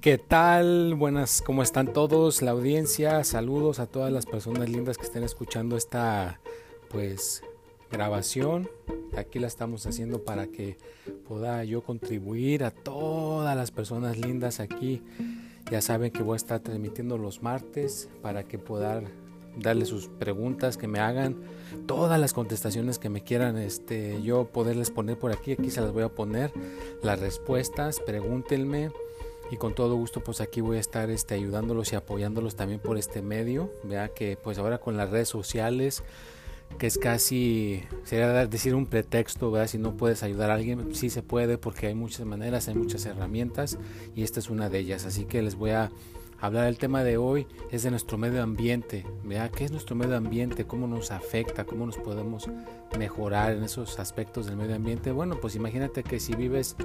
¿Qué tal? Buenas, ¿cómo están todos? La audiencia, saludos a todas las personas lindas que estén escuchando esta pues grabación. Aquí la estamos haciendo para que pueda yo contribuir a todas las personas lindas aquí. Ya saben que voy a estar transmitiendo los martes para que puedan darle sus preguntas, que me hagan todas las contestaciones que me quieran este, yo poderles poner por aquí. Aquí se las voy a poner las respuestas. Pregúntenme y con todo gusto pues aquí voy a estar este, ayudándolos y apoyándolos también por este medio. Vea que pues ahora con las redes sociales que es casi, sería decir un pretexto, ¿verdad? si no puedes ayudar a alguien, sí se puede porque hay muchas maneras, hay muchas herramientas y esta es una de ellas. Así que les voy a hablar del tema de hoy, es de nuestro medio ambiente. ¿verdad? ¿Qué es nuestro medio ambiente? ¿Cómo nos afecta? ¿Cómo nos podemos mejorar en esos aspectos del medio ambiente? Bueno, pues imagínate que si vives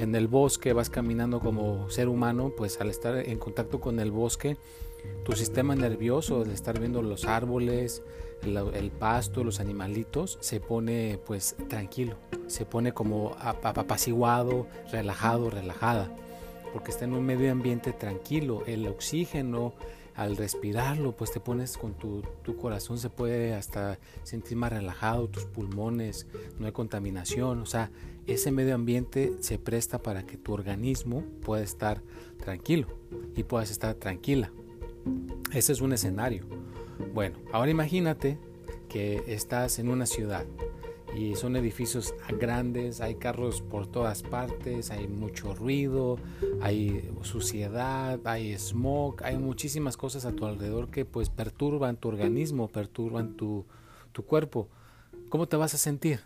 en el bosque, vas caminando como ser humano, pues al estar en contacto con el bosque, tu sistema nervioso, al estar viendo los árboles, el, pasto, los animalitos, se pone pues tranquilo, se pone como apaciguado, relajado, relajada, porque está en un medio ambiente tranquilo, el oxígeno al respirarlo, pues te pones con tu, tu, corazón, se puede hasta sentir más relajado, tus pulmones, no hay contaminación, o sea, ese medio ambiente se presta para que tu organismo pueda estar tranquilo y puedas estar tranquila. Ese es un escenario. Bueno, ahora imagínate que estás en una ciudad y son edificios grandes, hay carros por todas partes, hay mucho ruido, hay suciedad, hay smog, hay muchísimas cosas a tu alrededor que pues perturban tu organismo, perturban tu, tu cuerpo. ¿Cómo te vas a sentir?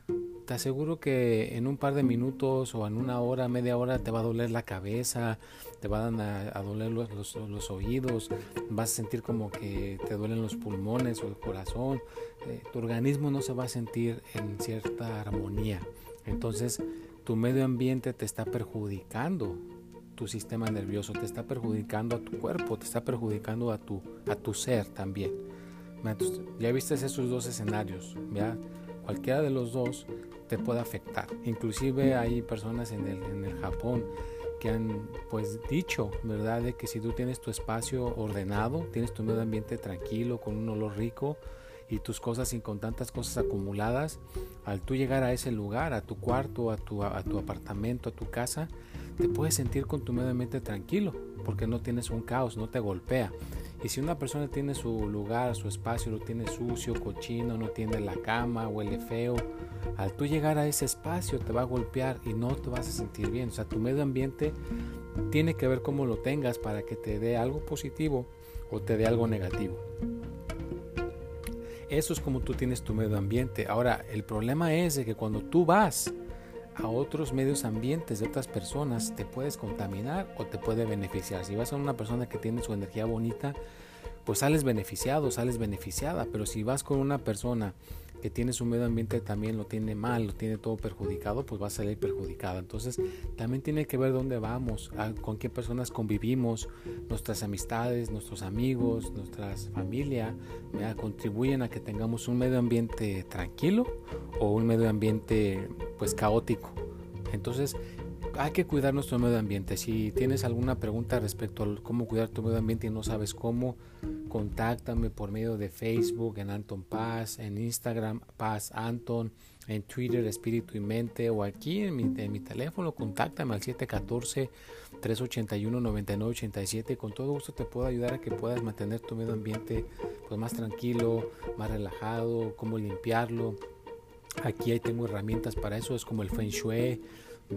Te aseguro que en un par de minutos o en una hora, media hora te va a doler la cabeza, te van a, doler los, oídos, vas a sentir como que te duelen los pulmones o el corazón, eh, tu organismo no se va a sentir en cierta armonía. Entonces tu medio ambiente te está perjudicando, tu sistema nervioso te está perjudicando a tu cuerpo, te está perjudicando a tu, a tu ser también. ya viste esos dos escenarios, ¿ya? Cualquiera de los dos te puede afectar. Inclusive hay personas en el, en el Japón que han pues dicho, ¿verdad? De que si tú tienes tu espacio ordenado, tienes tu medio ambiente tranquilo, con un olor rico y tus cosas y con tantas cosas acumuladas, al tú llegar a ese lugar, a tu cuarto, a tu, a tu apartamento, a tu casa, te puedes sentir con tu medio ambiente tranquilo, porque no tienes un caos, no te golpea. Y si una persona tiene su lugar, su espacio, lo tiene sucio, cochino, no tiene la cama, huele feo, al tú llegar a ese espacio te va a golpear y no te vas a sentir bien. O sea, tu medio ambiente tiene que ver cómo lo tengas para que te dé algo positivo o te dé algo negativo. Eso es como tú tienes tu medio ambiente. Ahora, el problema es de que cuando tú vas a otros medios ambientes de otras personas, te puedes contaminar o te puede beneficiar. Si vas a una persona que tiene su energía bonita, pues sales beneficiado, sales beneficiada. Pero si vas con una persona que tiene su medio ambiente también lo tiene mal, lo tiene todo perjudicado, pues va a salir perjudicada. Entonces también tiene que ver dónde vamos, con qué personas convivimos, nuestras amistades, nuestros amigos, nuestra familia, contribuyen a que tengamos un medio ambiente tranquilo o un medio ambiente pues caótico. Entonces hay que cuidar nuestro medio ambiente. Si tienes alguna pregunta respecto a cómo cuidar tu medio ambiente y no sabes cómo, contáctame por medio de Facebook en Anton Paz, en Instagram Paz Anton, en Twitter Espíritu y Mente o aquí en mi, teléfono, contáctame al 714-381-9987. Con todo gusto te puedo ayudar a que puedas mantener tu medio ambiente pues, más tranquilo, más relajado, cómo limpiarlo. Aquí ahí tengo herramientas para eso, es como el Feng Shui.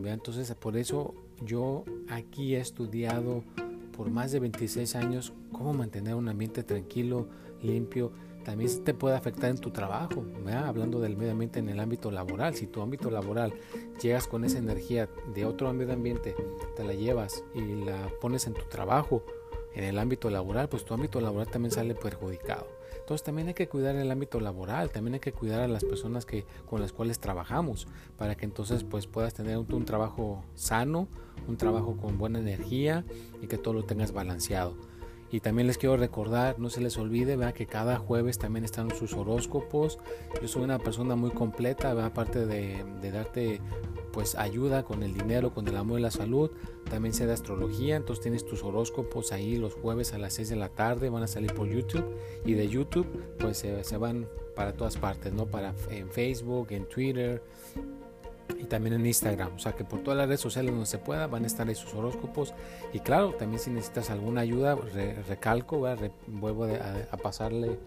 Entonces por eso yo aquí he estudiado por más de 26 años cómo mantener un ambiente tranquilo, limpio. también te puede afectar en tu trabajo, hablando del medio ambiente en el ámbito laboral. Si tu ámbito laboral llegas con esa energía de otro medio ambiente, te la llevas y la pones en tu trabajo, en el ámbito laboral, pues tu ámbito laboral también sale perjudicado. Entonces también hay que cuidar el ámbito laboral, también hay que cuidar a las personas que, con las cuales trabajamos, para que entonces pues puedas tener un, un trabajo sano, un trabajo con buena energía y que todo lo tengas balanceado. Y también les quiero recordar, no se les olvide, vea que cada jueves también están sus horóscopos. Yo soy una persona muy completa, aparte de, de, darte pues ayuda con el dinero, con el amor y la salud. También sé de astrología, entonces tienes tus horóscopos ahí los jueves a las 6 de la tarde, van a salir por YouTube. Y de YouTube pues se van para todas partes, ¿no? Para en Facebook, en Twitter, y también en Instagram. O sea que por todas las redes sociales donde se pueda van a estar ahí sus horóscopos. Y claro, también si necesitas alguna ayuda, recalco, vuelvo a, pasarle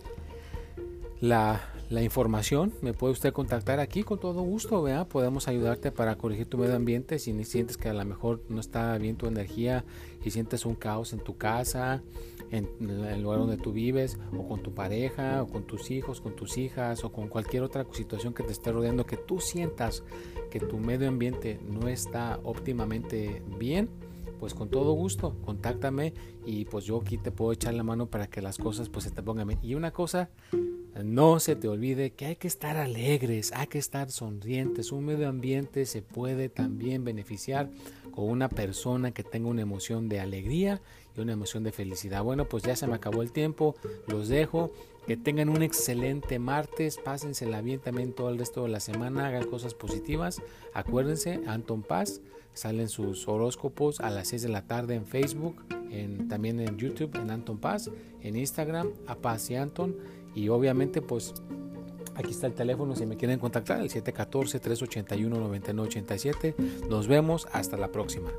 la, la, información. Me puede usted contactar aquí con todo gusto. ¿vea? Podemos ayudarte para corregir tu medio ambiente si sientes que a lo mejor no está bien tu energía y sientes un caos en tu casa en el lugar donde tú vives, o con tu pareja, o con tus hijos, con tus hijas, o con cualquier otra situación que te esté rodeando, que tú sientas que tu medio ambiente no está óptimamente bien, pues con todo gusto, contáctame y pues yo aquí te puedo echar la mano para que las cosas pues se te pongan bien. Y una cosa, no se te olvide que hay que estar alegres, hay que estar sonrientes. Un medio ambiente se puede también beneficiar con una persona que tenga una emoción de alegría una emoción de felicidad. Bueno, pues ya se me acabó el tiempo, los dejo. Que tengan un excelente martes, pásensela bien también todo el resto de la semana, hagan cosas positivas. Acuérdense, Anton Paz, salen sus horóscopos a las 6 de la tarde en Facebook, en, también en YouTube, en Anton Paz, en Instagram, a Paz y Anton. Y obviamente, pues Aquí está el teléfono si me quieren contactar, el 714-381-9987. Nos vemos, hasta la próxima.